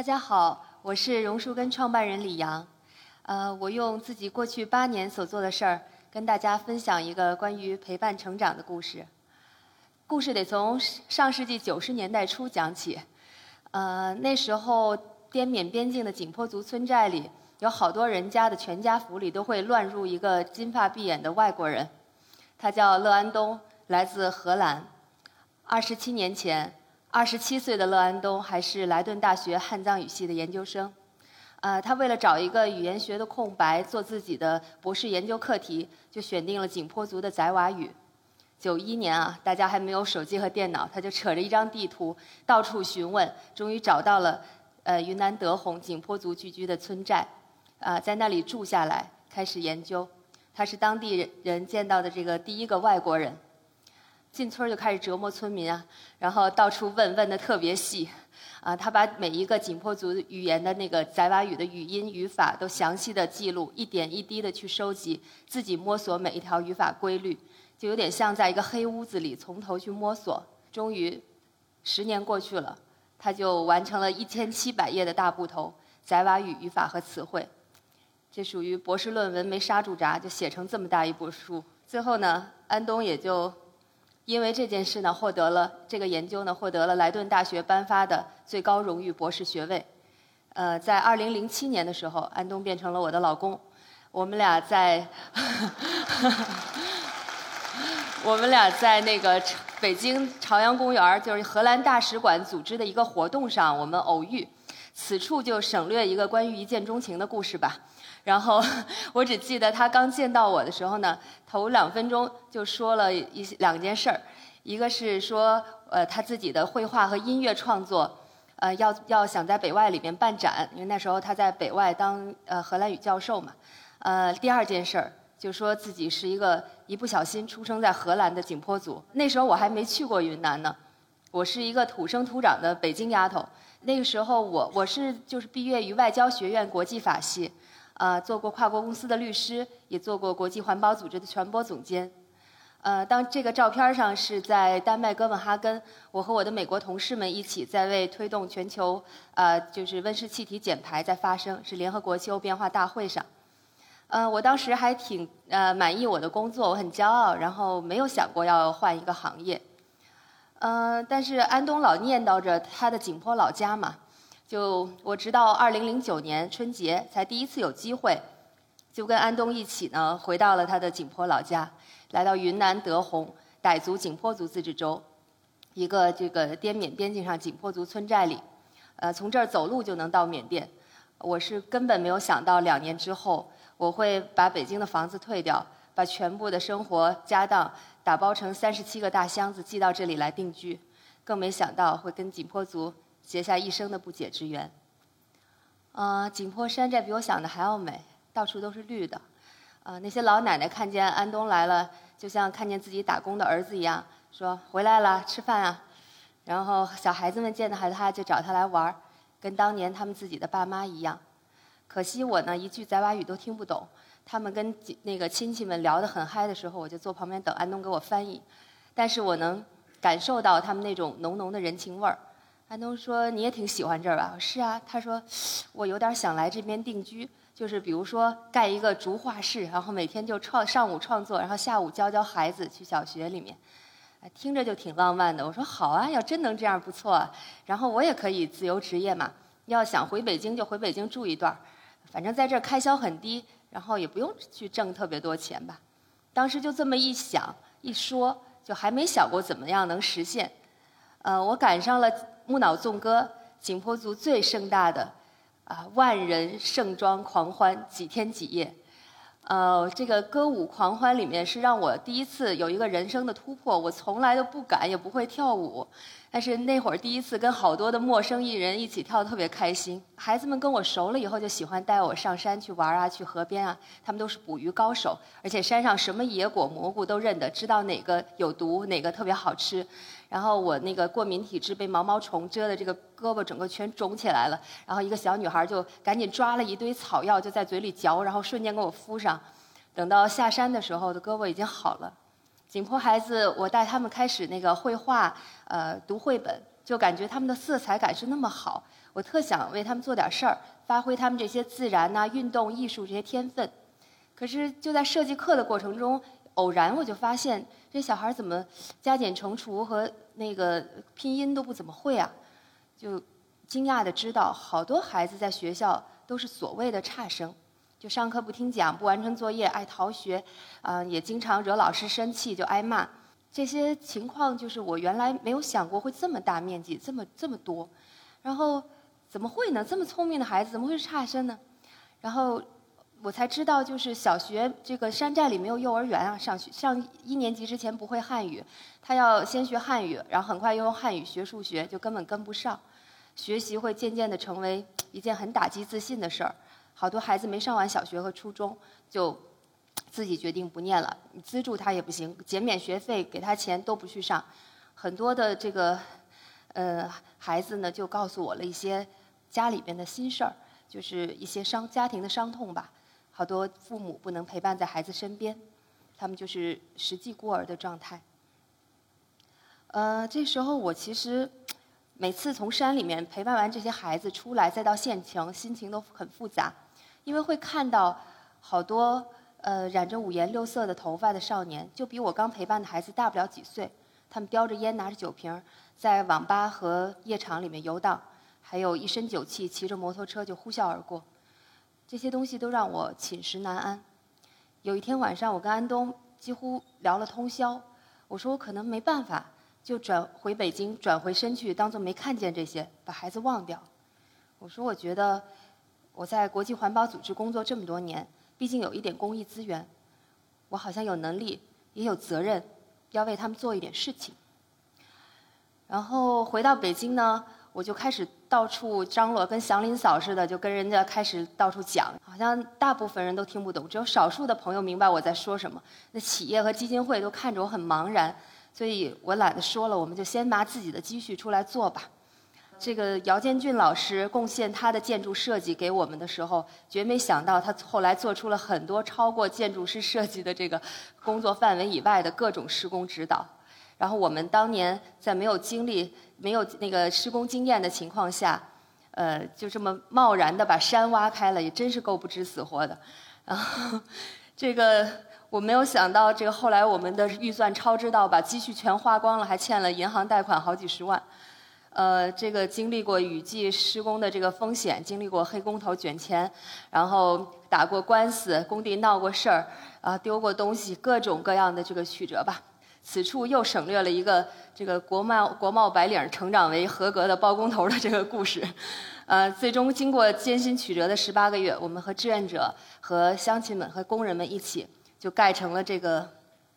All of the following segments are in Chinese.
大家好，我是榕树根创办人李阳。呃，我用自己过去八年所做的事儿，跟大家分享一个关于陪伴成长的故事。故事得从上世纪九十年代初讲起。呃，那时候滇缅边境的景颇族村寨里，有好多人家的全家福里都会乱入一个金发碧眼的外国人，他叫乐安东，来自荷兰。二十七年前。二十七岁的乐安东还是莱顿大学汉藏语系的研究生，呃，他为了找一个语言学的空白做自己的博士研究课题，就选定了景颇族的宰瓦语。九一年啊，大家还没有手机和电脑，他就扯着一张地图到处询问，终于找到了呃云南德宏景颇族聚居的村寨，啊，在那里住下来开始研究。他是当地人人见到的这个第一个外国人。进村就开始折磨村民啊，然后到处问问的特别细，啊，他把每一个景颇族语言的那个宰瓦语的语音语法都详细的记录，一点一滴的去收集，自己摸索每一条语法规律，就有点像在一个黑屋子里从头去摸索。终于，十年过去了，他就完成了一千七百页的大部头宰瓦语语法和词汇，这属于博士论文没刹住闸就写成这么大一部书。最后呢，安东也就。因为这件事呢，获得了这个研究呢，获得了莱顿大学颁发的最高荣誉博士学位。呃，在二零零七年的时候，安东变成了我的老公。我们俩在，我们俩在那个北京朝阳公园，就是荷兰大使馆组织的一个活动上，我们偶遇。此处就省略一个关于一见钟情的故事吧。然后 我只记得他刚见到我的时候呢，头两分钟就说了一两件事儿，一个是说呃他自己的绘画和音乐创作，呃要要想在北外里面办展，因为那时候他在北外当呃荷兰语教授嘛。呃第二件事儿就说自己是一个一不小心出生在荷兰的景颇族，那时候我还没去过云南呢，我是一个土生土长的北京丫头。那个时候我我是就是毕业于外交学院国际法系。呃，做过跨国公司的律师，也做过国际环保组织的传播总监。呃，当这个照片上是在丹麦哥本哈根，我和我的美国同事们一起在为推动全球呃就是温室气体减排在发声，是联合国气候变化大会上。呃，我当时还挺呃满意我的工作，我很骄傲，然后没有想过要换一个行业。呃，但是安东老念叨着他的景颇老家嘛。就我直到二零零九年春节才第一次有机会，就跟安东一起呢回到了他的景颇老家，来到云南德宏傣族景颇族自治州，一个这个滇缅边境上景颇族村寨里，呃，从这儿走路就能到缅甸。我是根本没有想到两年之后我会把北京的房子退掉，把全部的生活家当打包成三十七个大箱子寄到这里来定居，更没想到会跟景颇族。结下一生的不解之缘。啊，景颇山寨比我想的还要美，到处都是绿的。啊，那些老奶奶看见安东来了，就像看见自己打工的儿子一样，说回来了，吃饭啊。然后小孩子们见到他就找他来玩，跟当年他们自己的爸妈一样。可惜我呢，一句宰瓦语都听不懂。他们跟那个亲戚们聊得很嗨的时候，我就坐旁边等安东给我翻译。但是我能感受到他们那种浓浓的人情味儿。安东说：“你也挺喜欢这儿吧？”是啊。他说：“我有点想来这边定居，就是比如说盖一个竹画室，然后每天就创上午创作，然后下午教教孩子去小学里面，听着就挺浪漫的。”我说：“好啊，要真能这样不错。然后我也可以自由职业嘛，要想回北京就回北京住一段，反正在这儿开销很低，然后也不用去挣特别多钱吧。”当时就这么一想一说，就还没想过怎么样能实现。呃，我赶上了。木脑纵歌，景颇族最盛大的，啊，万人盛装狂欢几天几夜，呃，这个歌舞狂欢里面是让我第一次有一个人生的突破，我从来都不敢也不会跳舞。但是那会儿第一次跟好多的陌生艺人一起跳，特别开心。孩子们跟我熟了以后，就喜欢带我上山去玩啊，去河边啊。他们都是捕鱼高手，而且山上什么野果蘑菇都认得，知道哪个有毒，哪个特别好吃。然后我那个过敏体质被毛毛虫蛰的这个胳膊整个全肿起来了。然后一个小女孩就赶紧抓了一堆草药，就在嘴里嚼，然后瞬间给我敷上。等到下山的时候，的胳膊已经好了。景颇孩子，我带他们开始那个绘画，呃，读绘本。就感觉他们的色彩感是那么好，我特想为他们做点事儿，发挥他们这些自然呐、运动、艺术这些天分。可是就在设计课的过程中，偶然我就发现这小孩怎么加减乘除和那个拼音都不怎么会啊？就惊讶的知道，好多孩子在学校都是所谓的差生，就上课不听讲、不完成作业、爱逃学，啊，也经常惹老师生气就挨骂。这些情况就是我原来没有想过会这么大面积、这么这么多。然后怎么会呢？这么聪明的孩子怎么会是差生呢？然后。我才知道，就是小学这个山寨里没有幼儿园啊，上学上一年级之前不会汉语，他要先学汉语，然后很快又用汉语学数学，就根本跟不上，学习会渐渐的成为一件很打击自信的事儿。好多孩子没上完小学和初中，就自己决定不念了，资助他也不行，减免学费给他钱都不去上。很多的这个呃孩子呢，就告诉我了一些家里边的心事儿，就是一些伤家庭的伤痛吧。好多父母不能陪伴在孩子身边，他们就是实际孤儿的状态。呃，这时候我其实每次从山里面陪伴完这些孩子出来，再到县城，心情都很复杂，因为会看到好多呃染着五颜六色的头发的少年，就比我刚陪伴的孩子大不了几岁，他们叼着烟，拿着酒瓶，在网吧和夜场里面游荡，还有一身酒气，骑着摩托车就呼啸而过。这些东西都让我寝食难安。有一天晚上，我跟安东几乎聊了通宵。我说我可能没办法，就转回北京，转回身去，当做没看见这些，把孩子忘掉。我说我觉得我在国际环保组织工作这么多年，毕竟有一点公益资源，我好像有能力，也有责任，要为他们做一点事情。然后回到北京呢。我就开始到处张罗，跟祥林嫂似的，就跟人家开始到处讲，好像大部分人都听不懂，只有少数的朋友明白我在说什么。那企业和基金会都看着我很茫然，所以我懒得说了，我们就先拿自己的积蓄出来做吧。这个姚建俊老师贡献他的建筑设计给我们的时候，绝没想到他后来做出了很多超过建筑师设计的这个工作范围以外的各种施工指导。然后我们当年在没有经历、没有那个施工经验的情况下，呃，就这么贸然的把山挖开了，也真是够不知死活的。然后，这个我没有想到，这个后来我们的预算超支到把积蓄全花光了，还欠了银行贷款好几十万。呃，这个经历过雨季施工的这个风险，经历过黑工头卷钱，然后打过官司，工地闹过事儿，啊，丢过东西，各种各样的这个曲折吧。此处又省略了一个这个国贸国贸白领成长为合格的包工头的这个故事，呃，最终经过艰辛曲折的十八个月，我们和志愿者、和乡亲们、和工人们一起，就盖成了这个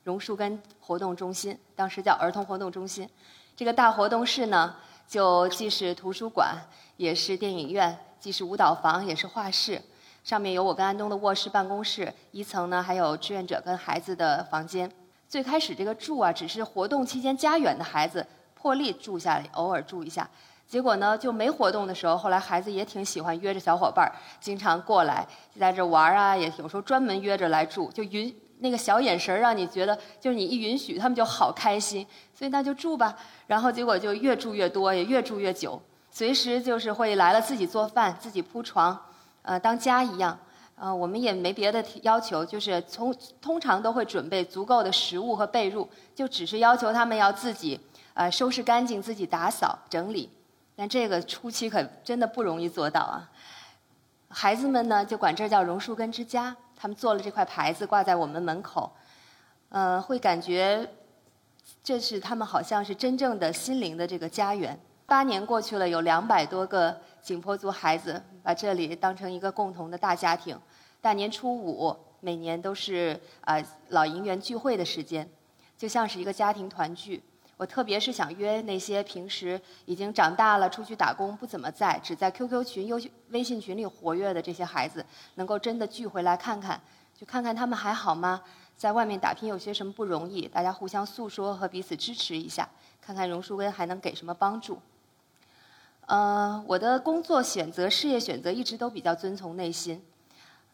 榕树根活动中心，当时叫儿童活动中心。这个大活动室呢，就既是图书馆，也是电影院，既是舞蹈房，也是画室。上面有我跟安东的卧室、办公室，一层呢还有志愿者跟孩子的房间。最开始这个住啊，只是活动期间家远的孩子破例住下来，偶尔住一下。结果呢，就没活动的时候，后来孩子也挺喜欢约着小伙伴儿，经常过来在这玩啊，也有时候专门约着来住，就允那个小眼神让你觉得，就是你一允许，他们就好开心，所以那就住吧。然后结果就越住越多，也越住越久，随时就是会来了自己做饭，自己铺床，呃，当家一样。呃，我们也没别的要求，就是从通常都会准备足够的食物和被褥，就只是要求他们要自己呃收拾干净，自己打扫整理。但这个初期可真的不容易做到啊。孩子们呢，就管这叫榕树根之家，他们做了这块牌子挂在我们门口，呃，会感觉这是他们好像是真正的心灵的这个家园。八年过去了，有两百多个。景颇族孩子把这里当成一个共同的大家庭，大年初五每年都是啊老银元聚会的时间，就像是一个家庭团聚。我特别是想约那些平时已经长大了出去打工不怎么在，只在 QQ 群、优微信群里活跃的这些孩子，能够真的聚回来看看，就看看他们还好吗？在外面打拼有些什么不容易？大家互相诉说和彼此支持一下，看看榕树根还能给什么帮助。呃，我的工作选择、事业选择一直都比较遵从内心，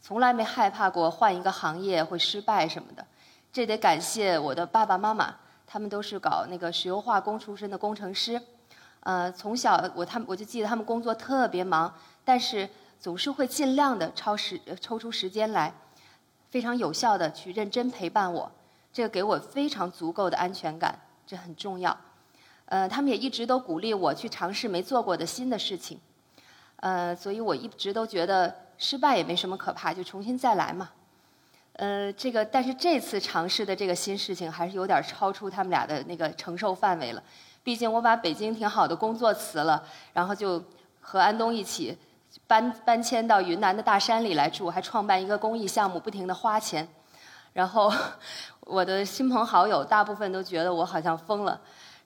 从来没害怕过换一个行业会失败什么的。这得感谢我的爸爸妈妈，他们都是搞那个石油化工出身的工程师。呃，从小我他们我就记得他们工作特别忙，但是总是会尽量的超时抽出时间来，非常有效的去认真陪伴我，这个给我非常足够的安全感，这很重要。呃，他们也一直都鼓励我去尝试没做过的新的事情，呃，所以我一直都觉得失败也没什么可怕，就重新再来嘛。呃，这个但是这次尝试的这个新事情还是有点超出他们俩的那个承受范围了。毕竟我把北京挺好的工作辞了，然后就和安东一起搬搬迁到云南的大山里来住，还创办一个公益项目，不停的花钱。然后 我的亲朋好友大部分都觉得我好像疯了。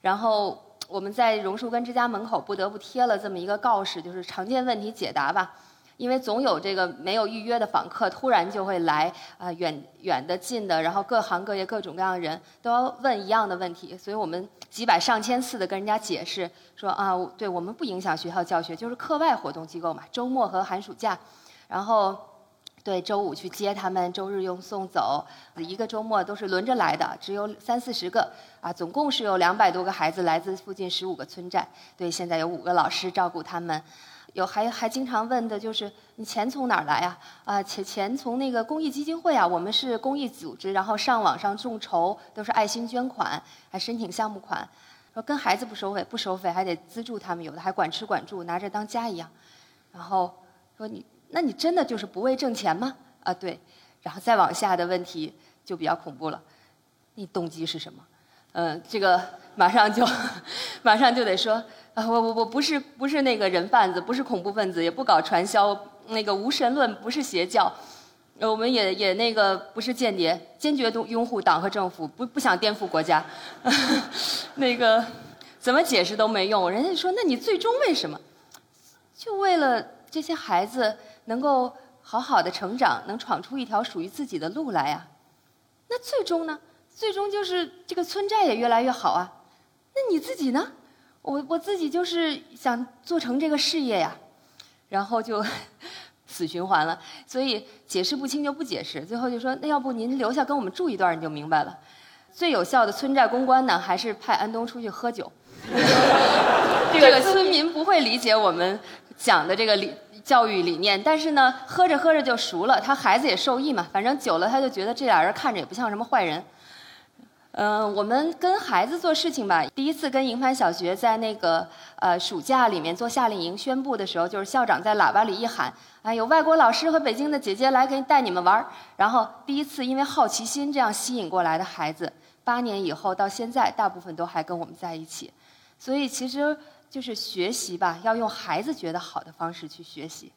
然后我们在榕树根之家门口不得不贴了这么一个告示，就是常见问题解答吧，因为总有这个没有预约的访客突然就会来啊，远远的近的，然后各行各业各种各样的人都要问一样的问题，所以我们几百上千次的跟人家解释说啊，对我们不影响学校教学，就是课外活动机构嘛，周末和寒暑假，然后。对，周五去接他们，周日用送走，一个周末都是轮着来的，只有三四十个，啊，总共是有两百多个孩子来自附近十五个村寨。对，现在有五个老师照顾他们，有还还经常问的就是你钱从哪儿来呀？啊，钱钱从那个公益基金会啊，我们是公益组织，然后上网上众筹都是爱心捐款，还申请项目款，说跟孩子不收费，不收费还得资助他们，有的还管吃管住，拿着当家一样，然后说你。那你真的就是不为挣钱吗？啊，对，然后再往下的问题就比较恐怖了，你动机是什么？嗯，这个马上就，马上就得说啊，我我我不是不是那个人贩子，不是恐怖分子，也不搞传销，那个无神论不是邪教，我们也也那个不是间谍，坚决拥拥护党和政府，不不想颠覆国家，那个怎么解释都没用。人家说，那你最终为什么？就为了这些孩子。能够好好的成长，能闯出一条属于自己的路来呀。那最终呢？最终就是这个村寨也越来越好啊。那你自己呢？我我自己就是想做成这个事业呀。然后就 死循环了。所以解释不清就不解释。最后就说，那要不您留下跟我们住一段，你就明白了。最有效的村寨公关呢，还是派安东出去喝酒。这个村民不会理解我们讲的这个理。教育理念，但是呢，喝着喝着就熟了，他孩子也受益嘛。反正久了，他就觉得这俩人看着也不像什么坏人。嗯，我们跟孩子做事情吧，第一次跟营盘小学在那个呃暑假里面做夏令营宣布的时候，就是校长在喇叭里一喊：“哎，有外国老师和北京的姐姐来给带你们玩儿。”然后第一次因为好奇心这样吸引过来的孩子，八年以后到现在，大部分都还跟我们在一起。所以其实。就是学习吧，要用孩子觉得好的方式去学习。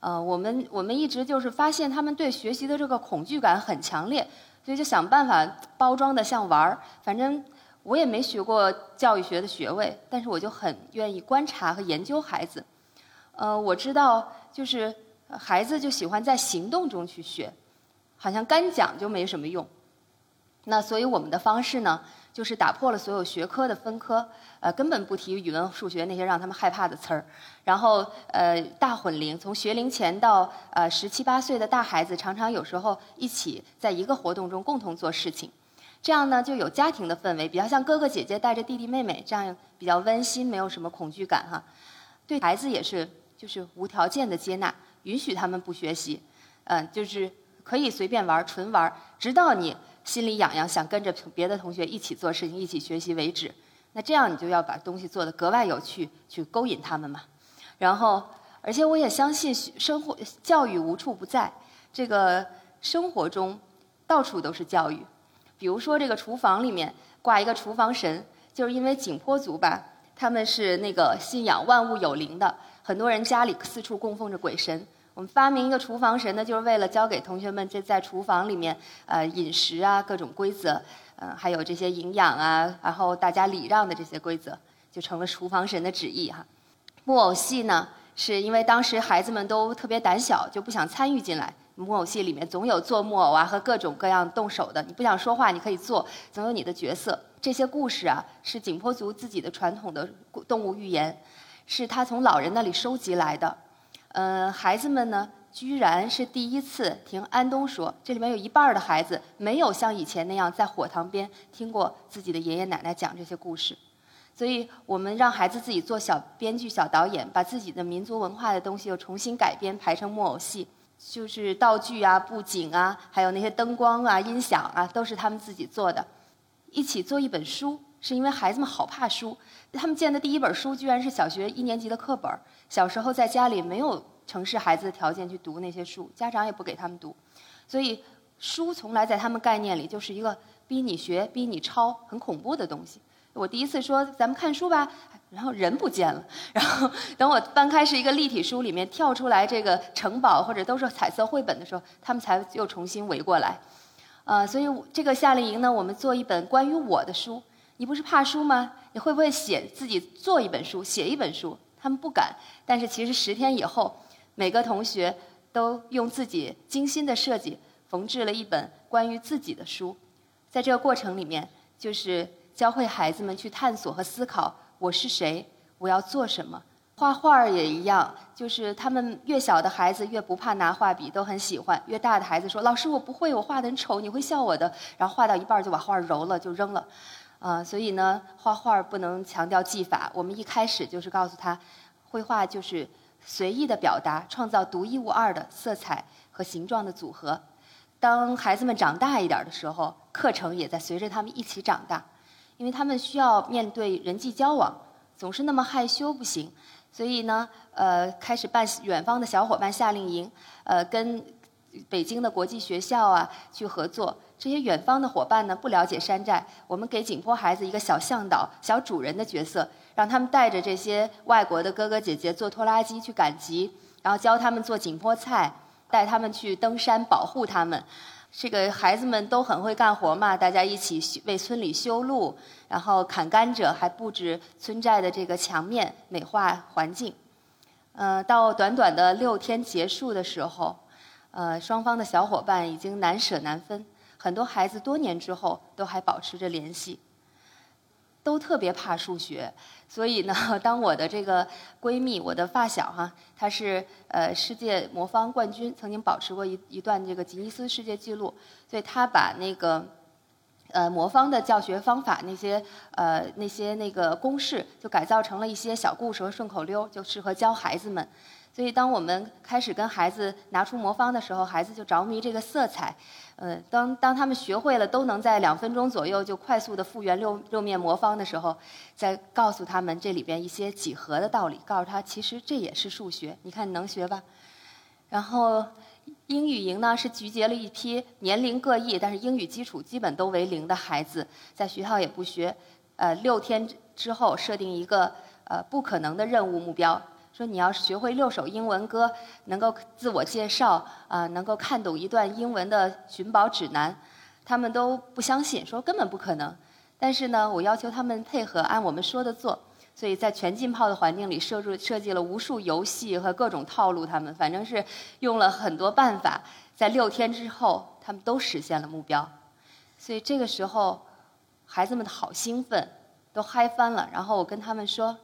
呃，我们我们一直就是发现他们对学习的这个恐惧感很强烈，所以就想办法包装的像玩儿。反正我也没学过教育学的学位，但是我就很愿意观察和研究孩子。呃，我知道就是孩子就喜欢在行动中去学，好像干讲就没什么用。那所以我们的方式呢？就是打破了所有学科的分科，呃，根本不提语文、数学那些让他们害怕的词儿，然后呃，大混龄，从学龄前到呃十七八岁的大孩子，常常有时候一起在一个活动中共同做事情，这样呢就有家庭的氛围，比较像哥哥姐姐带着弟弟妹妹，这样比较温馨，没有什么恐惧感哈。对孩子也是，就是无条件的接纳，允许他们不学习，嗯，就是可以随便玩，纯玩，直到你。心里痒痒，想跟着别的同学一起做事情、一起学习为止。那这样你就要把东西做得格外有趣，去勾引他们嘛。然后，而且我也相信，生活教育无处不在。这个生活中到处都是教育。比如说，这个厨房里面挂一个厨房神，就是因为景颇族吧，他们是那个信仰万物有灵的，很多人家里四处供奉着鬼神。我们发明一个厨房神呢，就是为了教给同学们这在厨房里面呃饮食啊各种规则，嗯还有这些营养啊，然后大家礼让的这些规则，就成了厨房神的旨意哈。木偶戏呢，是因为当时孩子们都特别胆小，就不想参与进来。木偶戏里面总有做木偶啊和各种各样动手的，你不想说话你可以做，总有你的角色。这些故事啊是景颇族自己的传统的动物寓言，是他从老人那里收集来的。嗯，孩子们呢，居然是第一次听安东说，这里面有一半的孩子没有像以前那样在火塘边听过自己的爷爷奶奶讲这些故事。所以我们让孩子自己做小编剧、小导演，把自己的民族文化的东西又重新改编，排成木偶戏，就是道具啊、布景啊，还有那些灯光啊、音响啊，都是他们自己做的。一起做一本书，是因为孩子们好怕书。他们见的第一本书居然是小学一年级的课本。小时候在家里没有城市孩子的条件去读那些书，家长也不给他们读，所以书从来在他们概念里就是一个逼你学、逼你抄、很恐怖的东西。我第一次说咱们看书吧，然后人不见了。然后等我翻开是一个立体书，里面跳出来这个城堡或者都是彩色绘本的时候，他们才又重新围过来。呃，所以这个夏令营呢，我们做一本关于我的书。你不是怕书吗？你会不会写自己做一本书，写一本书？他们不敢。但是其实十天以后，每个同学都用自己精心的设计缝制了一本关于自己的书。在这个过程里面，就是。教会孩子们去探索和思考：我是谁？我要做什么？画画也一样，就是他们越小的孩子越不怕拿画笔，都很喜欢；越大的孩子说：“老师，我不会，我画的很丑，你会笑我的。”然后画到一半就把画揉了，就扔了。啊，所以呢，画画不能强调技法。我们一开始就是告诉他，绘画就是随意的表达，创造独一无二的色彩和形状的组合。当孩子们长大一点的时候，课程也在随着他们一起长大。因为他们需要面对人际交往，总是那么害羞不行，所以呢，呃，开始办远方的小伙伴夏令营，呃，跟北京的国际学校啊去合作。这些远方的伙伴呢，不了解山寨，我们给景颇孩子一个小向导、小主人的角色，让他们带着这些外国的哥哥姐姐坐拖拉机去赶集，然后教他们做景颇菜，带他们去登山，保护他们。这个孩子们都很会干活嘛，大家一起为村里修路，然后砍甘蔗，还布置村寨的这个墙面，美化环境。呃，到短短的六天结束的时候，呃，双方的小伙伴已经难舍难分，很多孩子多年之后都还保持着联系。都特别怕数学，所以呢，当我的这个闺蜜，我的发小哈，她是呃世界魔方冠军，曾经保持过一一段这个吉尼斯世界纪录，所以她把那个呃魔方的教学方法那些呃那些那个公式，就改造成了一些小故事和顺口溜，就适合教孩子们。所以，当我们开始跟孩子拿出魔方的时候，孩子就着迷这个色彩。呃，当当他们学会了，都能在两分钟左右就快速的复原六六面魔方的时候，再告诉他们这里边一些几何的道理，告诉他其实这也是数学。你看你能学吧？然后英语营呢是集结了一批年龄各异，但是英语基础基本都为零的孩子，在学校也不学。呃，六天之后设定一个呃不可能的任务目标。说你要学会六首英文歌，能够自我介绍，啊，能够看懂一段英文的寻宝指南，他们都不相信，说根本不可能。但是呢，我要求他们配合，按我们说的做。所以在全浸泡的环境里设置设计了无数游戏和各种套路，他们反正是用了很多办法，在六天之后，他们都实现了目标。所以这个时候，孩子们好兴奋，都嗨翻了。然后我跟他们说。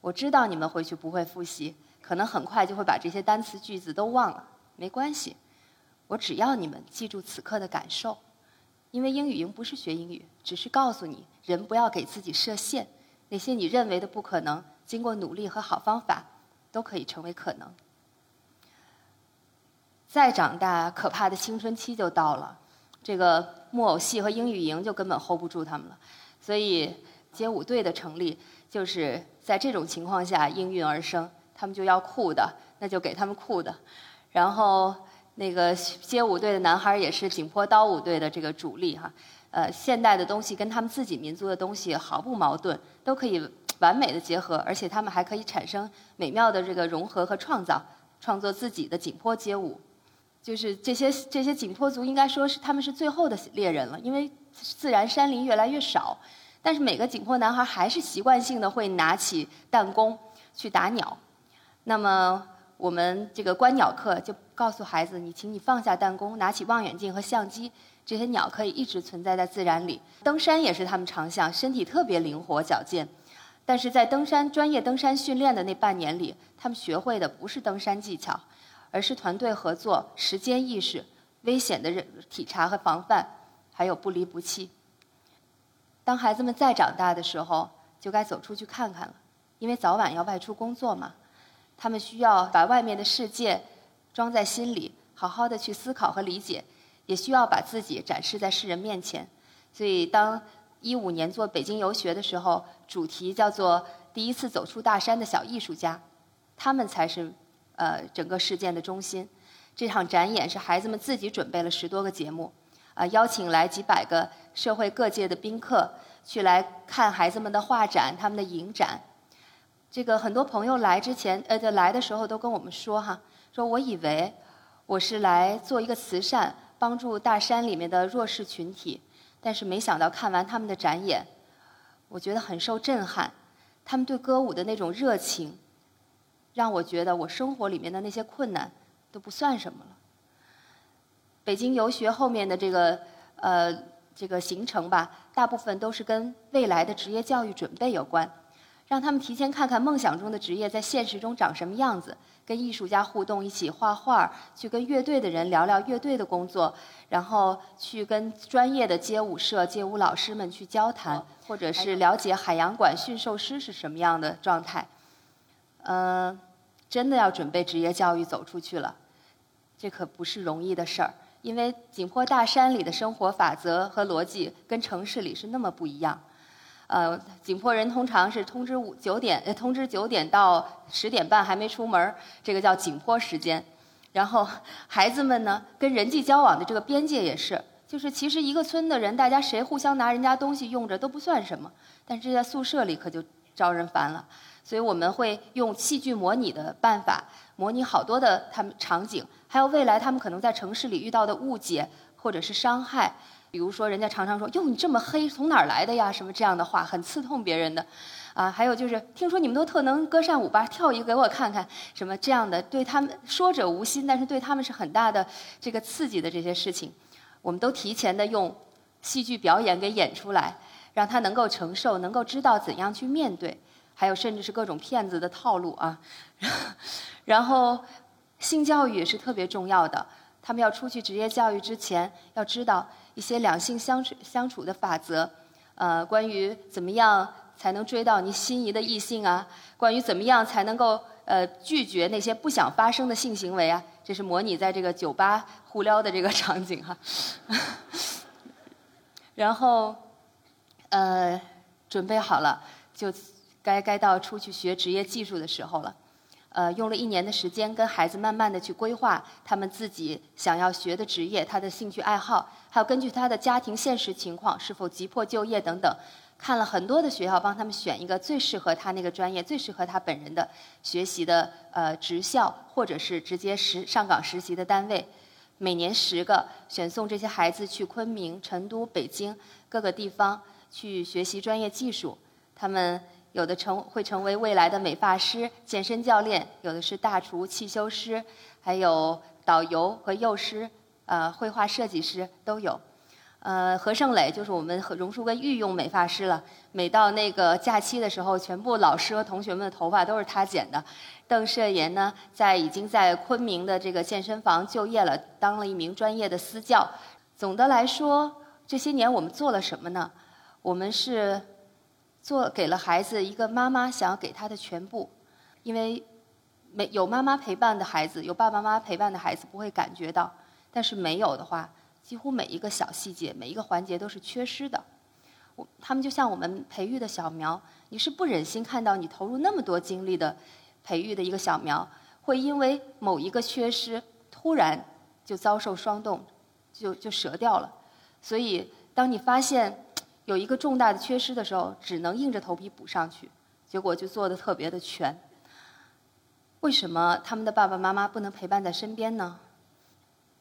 我知道你们回去不会复习，可能很快就会把这些单词句子都忘了。没关系，我只要你们记住此刻的感受，因为英语营不是学英语，只是告诉你，人不要给自己设限，那些你认为的不可能，经过努力和好方法，都可以成为可能。再长大，可怕的青春期就到了，这个木偶戏和英语营就根本 hold 不住他们了，所以街舞队的成立。就是在这种情况下应运而生，他们就要酷的，那就给他们酷的。然后那个街舞队的男孩也是景颇刀舞队的这个主力哈。呃，现代的东西跟他们自己民族的东西毫不矛盾，都可以完美的结合，而且他们还可以产生美妙的这个融合和创造，创作自己的景颇街舞。就是这些这些景颇族应该说是他们是最后的猎人了，因为自然山林越来越少。但是每个景颇男孩还是习惯性的会拿起弹弓去打鸟。那么我们这个观鸟课就告诉孩子：你请你放下弹弓，拿起望远镜和相机，这些鸟可以一直存在在自然里。登山也是他们长项，身体特别灵活矫健。但是在登山专业登山训练的那半年里，他们学会的不是登山技巧，而是团队合作、时间意识、危险的体察和防范，还有不离不弃。当孩子们再长大的时候，就该走出去看看了，因为早晚要外出工作嘛。他们需要把外面的世界装在心里，好好的去思考和理解，也需要把自己展示在世人面前。所以，当一五年做北京游学的时候，主题叫做“第一次走出大山的小艺术家”，他们才是呃整个事件的中心。这场展演是孩子们自己准备了十多个节目，啊，邀请来几百个社会各界的宾客去来看孩子们的画展、他们的影展。这个很多朋友来之前，呃，来的时候都跟我们说哈，说我以为我是来做一个慈善，帮助大山里面的弱势群体，但是没想到看完他们的展演，我觉得很受震撼。他们对歌舞的那种热情，让我觉得我生活里面的那些困难都不算什么了。北京游学后面的这个呃这个行程吧，大部分都是跟未来的职业教育准备有关。让他们提前看看梦想中的职业在现实中长什么样子，跟艺术家互动，一起画画，去跟乐队的人聊聊乐队的工作，然后去跟专业的街舞社、街舞老师们去交谈，或者是了解海洋馆驯兽师是什么样的状态。嗯，真的要准备职业教育走出去了，这可不是容易的事儿，因为景颇大山里的生活法则和逻辑跟城市里是那么不一样。呃，景颇人通常是通知五九点，呃，通知九点到十点半还没出门这个叫景颇时间。然后孩子们呢，跟人际交往的这个边界也是，就是其实一个村的人，大家谁互相拿人家东西用着都不算什么，但是在宿舍里可就招人烦了。所以我们会用戏剧模拟的办法，模拟好多的他们场景，还有未来他们可能在城市里遇到的误解或者是伤害。比如说，人家常常说：“哟，你这么黑，从哪儿来的呀？”什么这样的话，很刺痛别人的。啊，还有就是，听说你们都特能歌善舞吧？跳一个给我看看。什么这样的，对他们说者无心，但是对他们是很大的这个刺激的这些事情，我们都提前的用戏剧表演给演出来，让他能够承受，能够知道怎样去面对。还有甚至是各种骗子的套路啊。然后，性教育也是特别重要的。他们要出去职业教育之前，要知道。一些两性相处相处的法则，呃，关于怎么样才能追到你心仪的异性啊？关于怎么样才能够呃拒绝那些不想发生的性行为啊？这是模拟在这个酒吧互撩的这个场景哈。然后，呃，准备好了，就该该到出去学职业技术的时候了。呃，用了一年的时间跟孩子慢慢的去规划他们自己想要学的职业，他的兴趣爱好，还有根据他的家庭现实情况是否急迫就业等等，看了很多的学校，帮他们选一个最适合他那个专业、最适合他本人的学习的呃职校，或者是直接实上岗实习的单位，每年十个，选送这些孩子去昆明、成都、北京各个地方去学习专业技术，他们。有的成会成为未来的美发师、健身教练，有的是大厨、汽修师，还有导游和幼师，呃，绘画设计师都有。呃，何胜磊就是我们榕树根御用美发师了。每到那个假期的时候，全部老师和同学们的头发都是他剪的。邓社言呢，在已经在昆明的这个健身房就业了，当了一名专业的私教。总的来说，这些年我们做了什么呢？我们是。做给了孩子一个妈妈想要给他的全部，因为没有妈妈陪伴的孩子，有爸爸妈妈陪伴的孩子不会感觉到，但是没有的话，几乎每一个小细节、每一个环节都是缺失的。我他们就像我们培育的小苗，你是不忍心看到你投入那么多精力的培育的一个小苗，会因为某一个缺失，突然就遭受霜冻，就就折掉了。所以，当你发现。有一个重大的缺失的时候，只能硬着头皮补上去，结果就做的特别的全。为什么他们的爸爸妈妈不能陪伴在身边呢？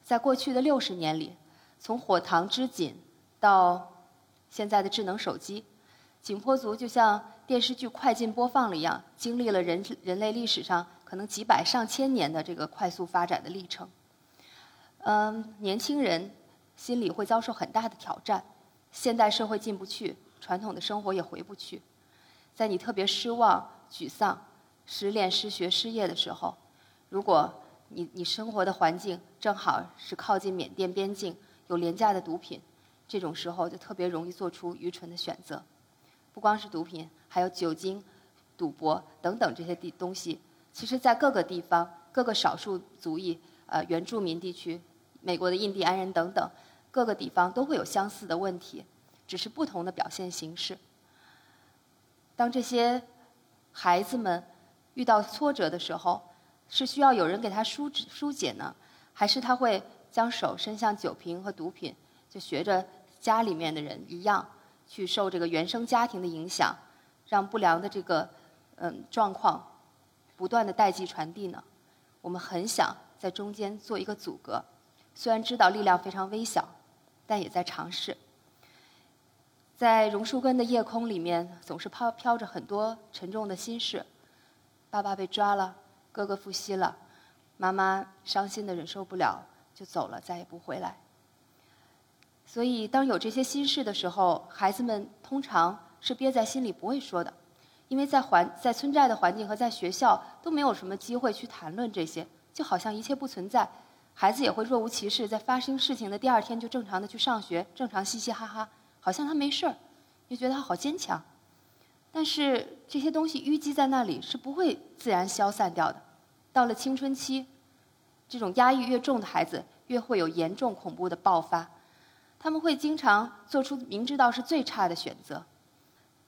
在过去的六十年里，从火塘织锦到现在的智能手机，景颇族就像电视剧快进播放了一样，经历了人人类历史上可能几百上千年的这个快速发展的历程。嗯，年轻人心里会遭受很大的挑战。现代社会进不去，传统的生活也回不去。在你特别失望、沮丧、失恋、失学、失业的时候，如果你你生活的环境正好是靠近缅甸边境，有廉价的毒品，这种时候就特别容易做出愚蠢的选择。不。光是毒品，还有酒精、赌博等等这些地东西。其实，在各个地方、各个少数族裔、呃原住民地区、美国的印第安人等等各个地方都会有相似的问题，只是不同的表现形式。当这些孩子们遇到挫折的时候，是需要有人给他疏疏解呢，还是他会将手伸向酒瓶和毒品，就学着家里面的人一样，去受这个原生家庭的影响，让不良的这个嗯状况不断的代际传递呢？我们很想在中间做一个阻隔，虽然知道力量非常微小，但也在尝试。在榕树根的夜空里面，总是飘飘着很多沉重的心事。爸爸被抓了。哥哥复吸了，妈妈伤心的忍受不了，就走了，再也不回来。所以，当有这些心事的时候，孩子们通常是憋在心里不会说的，因为在环在村寨的环境和在学校都没有什么机会去谈论这些，就好像一切不存在。孩子也会若无其事，在发生事情的第二天就正常的去上学，正常嘻嘻哈哈，好像他没事儿，就觉得他好坚强。但是这些东西淤积在那里是不会自然消散掉的。到了青春期，这种压抑越重的孩子越会有严重恐怖的爆发。他们会经常做出明知道是最差的选择。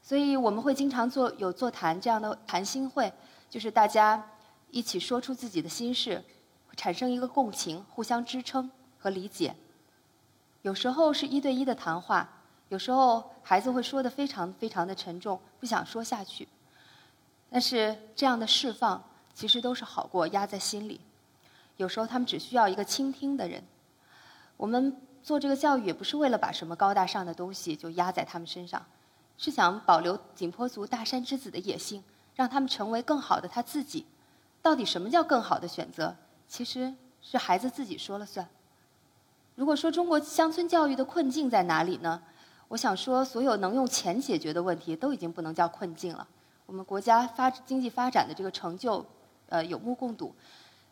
所以我们会经常做有座谈这样的谈心会，就是大家一起说出自己的心事，产生一个共情，互相支撑和理解。有时候是一对一的谈话。有时候孩子会说的非常非常的沉重，不想说下去。但是这样的释放其实都是好过压在心里。有时候他们只需要一个倾听的人。我们做这个教育也不是为了把什么高大上的东西就压在他们身上，是想保留景颇族大山之子的野性，让他们成为更好的他自己。到底什么叫更好的选择？其实是孩子自己说了算。如果说中国乡村教育的困境在哪里呢？我想说，所有能用钱解决的问题都已经不能叫困境了。我们国家发经济发展的这个成就，呃，有目共睹。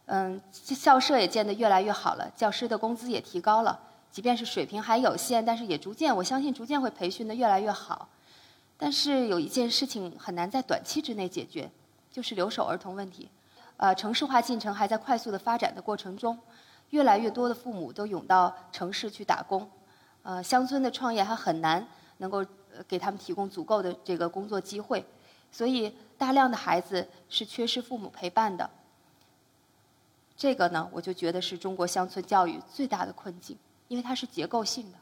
嗯，校舍也建得越来越好了，教师的工资也提高了。即便是水平还有限，但是也逐渐，我相信逐渐会培训得越来越好。但是有一件事情很难在短期之内解决，就是留守儿童问题。呃，城市化进程还在快速的发展的过程中，越来越多的父母都涌到城市去打工。呃，乡村的创业还很难能够给他们提供足够的这个工作机会，所以大量的孩子是缺失父母陪伴的。这个呢，我就觉得是中国乡村教育最大的困境，因为它是结构性的。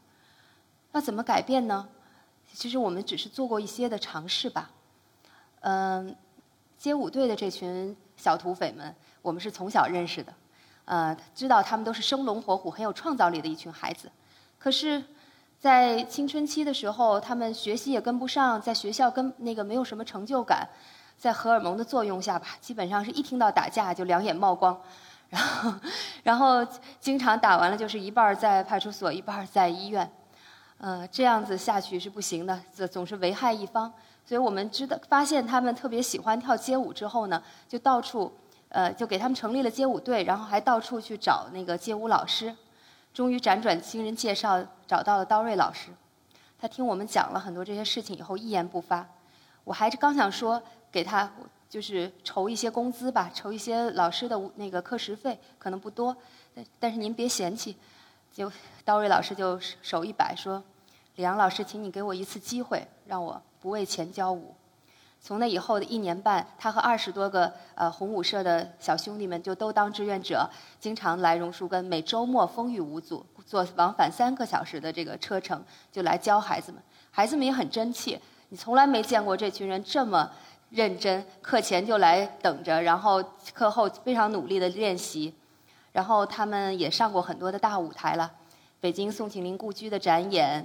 那怎么改变呢？其实我们只是做过一些的尝试吧。嗯，街舞队的这群小土匪们，我们是从小认识的，呃，知道他们都是生龙活虎、很有创造力的一群孩子。可是，在青春期的时候，他们学习也跟不上，在学校跟那个没有什么成就感，在荷尔蒙的作用下吧，基本上是一听到打架就两眼冒光，然后，然后经常打完了就是一半在派出所，一半在医院，呃，这样子下去是不行的，总是危害一方。所以我们知道，发现他们特别喜欢跳街舞之后呢，就到处，呃，就给他们成立了街舞队，然后还到处去找那个街舞老师。终于辗转经人介绍找到了刀瑞老师，他听我们讲了很多这些事情以后一言不发。我还是刚想说给他就是筹一些工资吧，筹一些老师的那个课时费，可能不多，但但是您别嫌弃。就刀瑞老师就手一摆说：“李阳老师，请你给我一次机会，让我不为钱教舞。”从那以后的一年半，他和二十多个呃红舞社的小兄弟们就都当志愿者，经常来榕树根，每周末风雨无阻，坐往返三个小时的这个车程，就来教孩子们。孩子们也很争气，你从来没见过这群人这么认真，课前就来等着，然后课后非常努力的练习。然后他们也上过很多的大舞台了，北京宋庆龄故居的展演。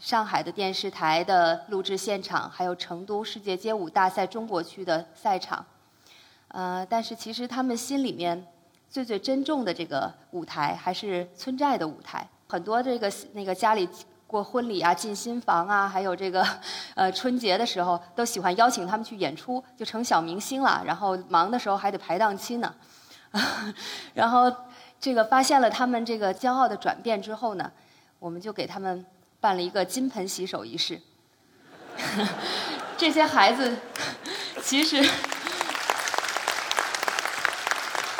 上海的电视台的录制现场，还有成都世界街舞大赛中国区的赛场，呃，但是其实他们心里面最最珍重的这个舞台还是村寨的舞台。很多这个那个家里过婚礼啊、进新房啊，还有这个呃春节的时候，都喜欢邀请他们去演出，就成小明星了。然后忙的时候还得排档期呢。然后这个发现了他们这个骄傲的转变之后呢，我们就给他们。办了一个金盆洗手仪式，这些孩子其实。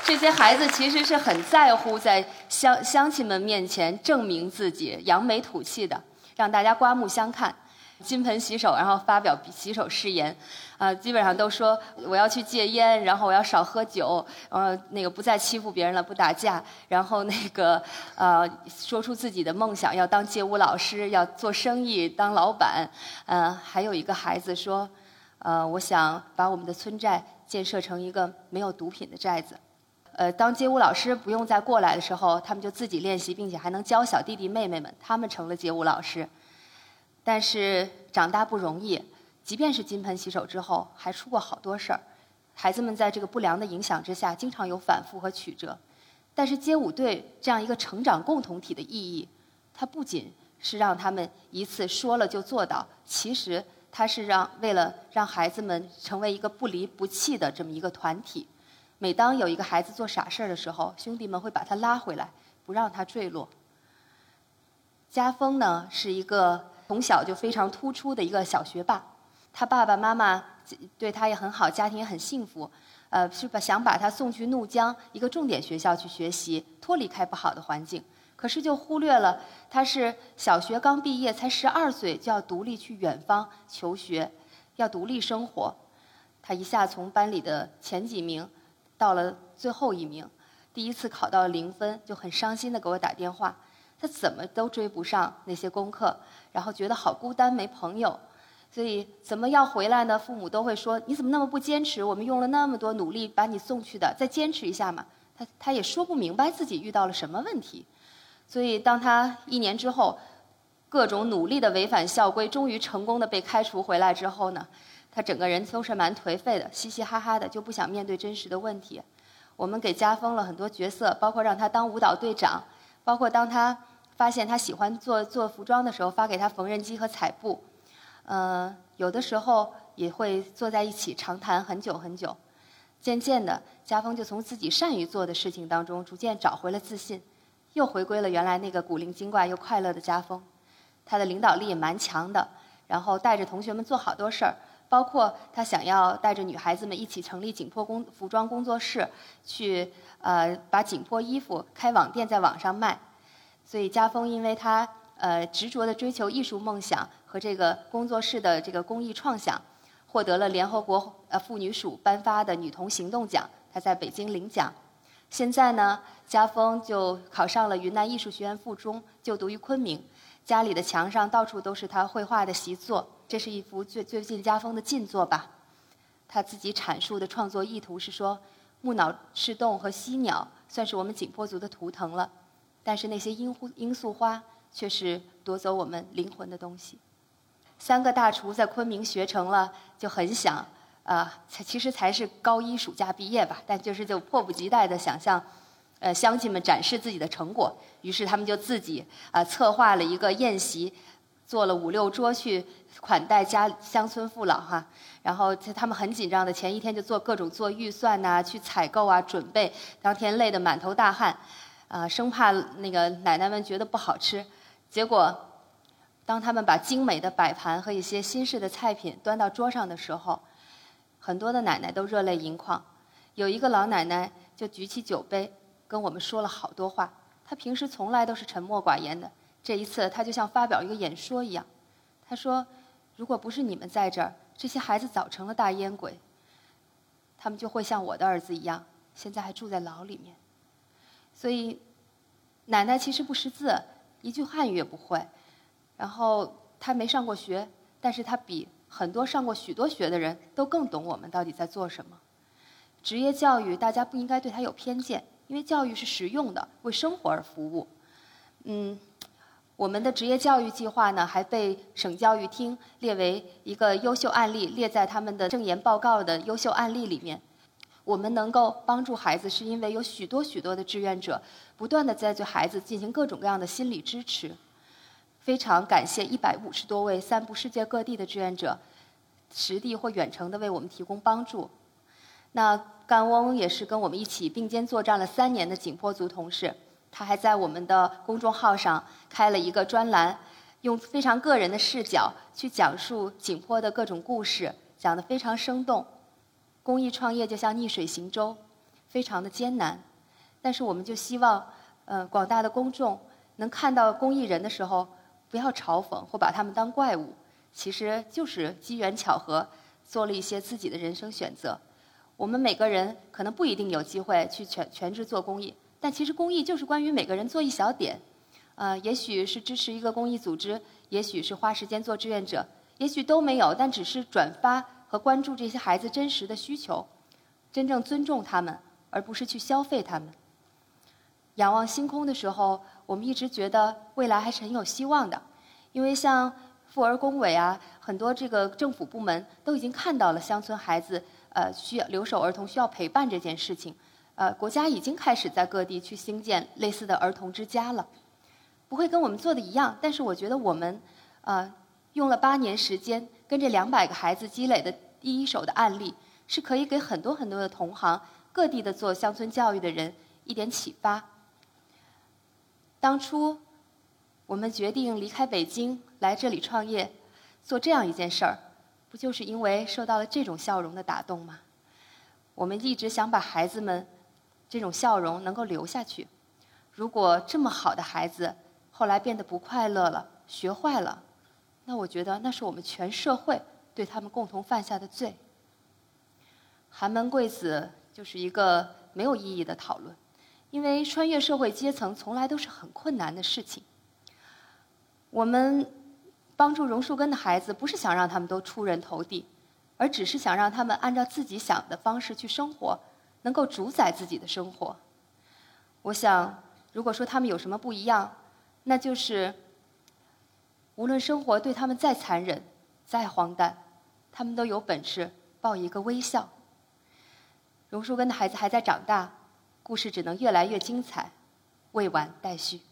这些孩子其实是很在乎在乡乡亲们面前证明自己、扬眉吐气的，让大家刮目相看，金盆洗手，然后发表洗手誓言，啊，基本上都说我要去戒烟，然后我要少喝酒，呃，那个不再欺负别人了，不打架，然后那个呃，说出自己的梦想，要当街舞老师，要做生意，当老板，呃，还有一个孩子说，呃，我想把我们的村寨建设成一个没有毒品的寨子。呃，当街舞老师不用再过来的时候，他们就自己练习，并且还能教小弟弟妹妹们，他们成了街舞老师。但是长大不容易，即便是金盆洗手之后，还出过好多事儿。孩子们在这个不良的影响之下，经常有反复和曲折。但是街舞队这样一个成长共同体的意义，它不仅是让他们一次说了就做到，其实它是让为了让孩子们成为一个不离不弃的这么一个团体。每当有一个孩子做傻事儿的时候，兄弟们会把他拉回来，不让他坠落。家风呢，是一个从小就非常突出的一个小学霸，他爸爸妈妈对他也很好，家庭也很幸福，呃，是把想把他送去怒江一个重点学校去学习，脱离开不好的环境。可是就忽略了他是小学刚毕业，才十二岁就要独立去远方求学，要独立生活。他一下从班里的前几名。到了最后一名，第一次考到零分，就很伤心的给我打电话。他怎么都追不上那些功课，然后觉得好孤单，没朋友。所以怎么要回来呢？父母都会说：“你怎么那么不坚持？我们用了那么多努力把你送去的，再坚持一下嘛。”他他也说不明白自己遇到了什么问题。所以当他一年之后，各种努力的违反校规，终于成功的被开除回来之后呢？他整个人都是蛮颓废的，嘻嘻哈哈的，就不想面对真实的问题。我们给加封了很多角色，包括让他当舞蹈队长，包括当他发现他喜欢做做服装的时候，发给他缝纫机和彩布。嗯，有的时候也会坐在一起长谈很久很久。渐渐的，加封就从自己善于做的事情当中逐渐找回了自信，又回归了原来那个古灵精怪又快乐的加封。他的领导力也蛮强的，然后带着同学们做好多事儿。包括他想要带着女孩子们一起成立景颇工服装工作室，去呃把景颇衣服开网店在网上卖。所以家峰因为他呃执着的追求艺术梦想和这个工作室的这个公益创想，获得了联合国呃妇女署颁发的女童行动奖。他在北京领奖。现在呢，家峰就考上了云南艺术学院附中，就读于昆明。家里的墙上到处都是他绘画的习作。这是一幅最最近家风的近作吧，他自己阐述的创作意图是说，木脑赤洞和犀鸟算是我们景颇族的图腾了，但是那些罂罂粟花却是夺走我们灵魂的东西。三个大厨在昆明学成了，就很想，啊，其实才是高一暑假毕业吧，但就是就迫不及待的想向，呃，乡亲们展示自己的成果，于是他们就自己啊策划了一个宴席。做了五六桌去款待家乡村父老哈，然后他们很紧张的前一天就做各种做预算呐，去采购啊，准备，当天累得满头大汗，啊，生怕那个奶奶们觉得不好吃。结果，当他们把精美的摆盘和一些新式的菜品端到桌上的时候，很多的奶奶都热泪盈眶。有一个老奶奶就举起酒杯跟我们说了好多话，她平时从来都是沉默寡言的。这一次，她就像发表一个演说一样，她说：“如果不是你们在这儿，这些孩子早成了大烟鬼。他们就会像我的儿子一样，现在还住在牢里面。所以，奶奶其实不识字，一句汉语也不会。然后，她没上过学，但是她比很多上过许多学的人都更懂我们到底在做什么。职业教育，大家不应该对她有偏见，因为教育是实用的，为生活而服务。嗯。”我们的职业教育计划呢，还被省教育厅列为一个优秀案例，列在他们的证言报告的优秀案例里面。我们能够帮助孩子，是因为有许多许多的志愿者，不断的在对孩子进行各种各样的心理支持。非常感谢一百五十多位散布世界各地的志愿者，实地或远程的为我们提供帮助。那甘翁也是跟我们一起并肩作战了三年的景颇族同事。他还在我们的公众号上开了一个专栏，用非常个人的视角去讲述景颇的各种故事，讲得非常生动。公益创业就像逆水行舟，非常的艰难。但是我们就希望，呃，广大的公众能看到公益人的时候，不要嘲讽或把他们当怪物，其实就是机缘巧合，做了一些自己的人生选择。我们每个人可能不一定有机会去全全职做公益，但其实公益就是关于每个人做一小点。呃，也许是支持一个公益组织，也许是花时间做志愿者，也许都没有，但只是转发和关注这些孩子真实的需求，真正尊重他们，而不是去消费他们。仰望星空的时候，我们一直觉得未来还是很有希望的，因为像妇儿工委啊，很多这个政府部门都已经看到了乡村孩子呃需要留守儿童需要陪伴这件事情，呃，国家已经开始在各地去兴建类似的儿童之家了。不会跟我们做的一样，但是我觉得我们，呃，用了八年时间，跟这两百个孩子积累的第一手的案例，是可以给很多很多的同行、各地的做乡村教育的人一点启发。当初我们决定离开北京来这里创业，做这样一件事儿，不就是因为受到了这种笑容的打动吗？我们一直想把孩子们这种笑容能够留下去。如果这么好的孩子，后来变得不快乐了，学坏了，那我觉得那是我们全社会对他们共同犯下的罪。寒门贵子就是一个没有意义的讨论，因为穿越社会阶层从来都是很困难的事情。我们帮助榕树根的孩子，不是想让他们都出人头地，而只是想让他们按照自己想的方式去生活，能够主宰自己的生活。我想，如果说他们有什么不一样，那就是，无论生活对他们再残忍、再荒诞，他们都有本事报一个微笑。榕树根的孩子还在长大，故事只能越来越精彩，未完待续。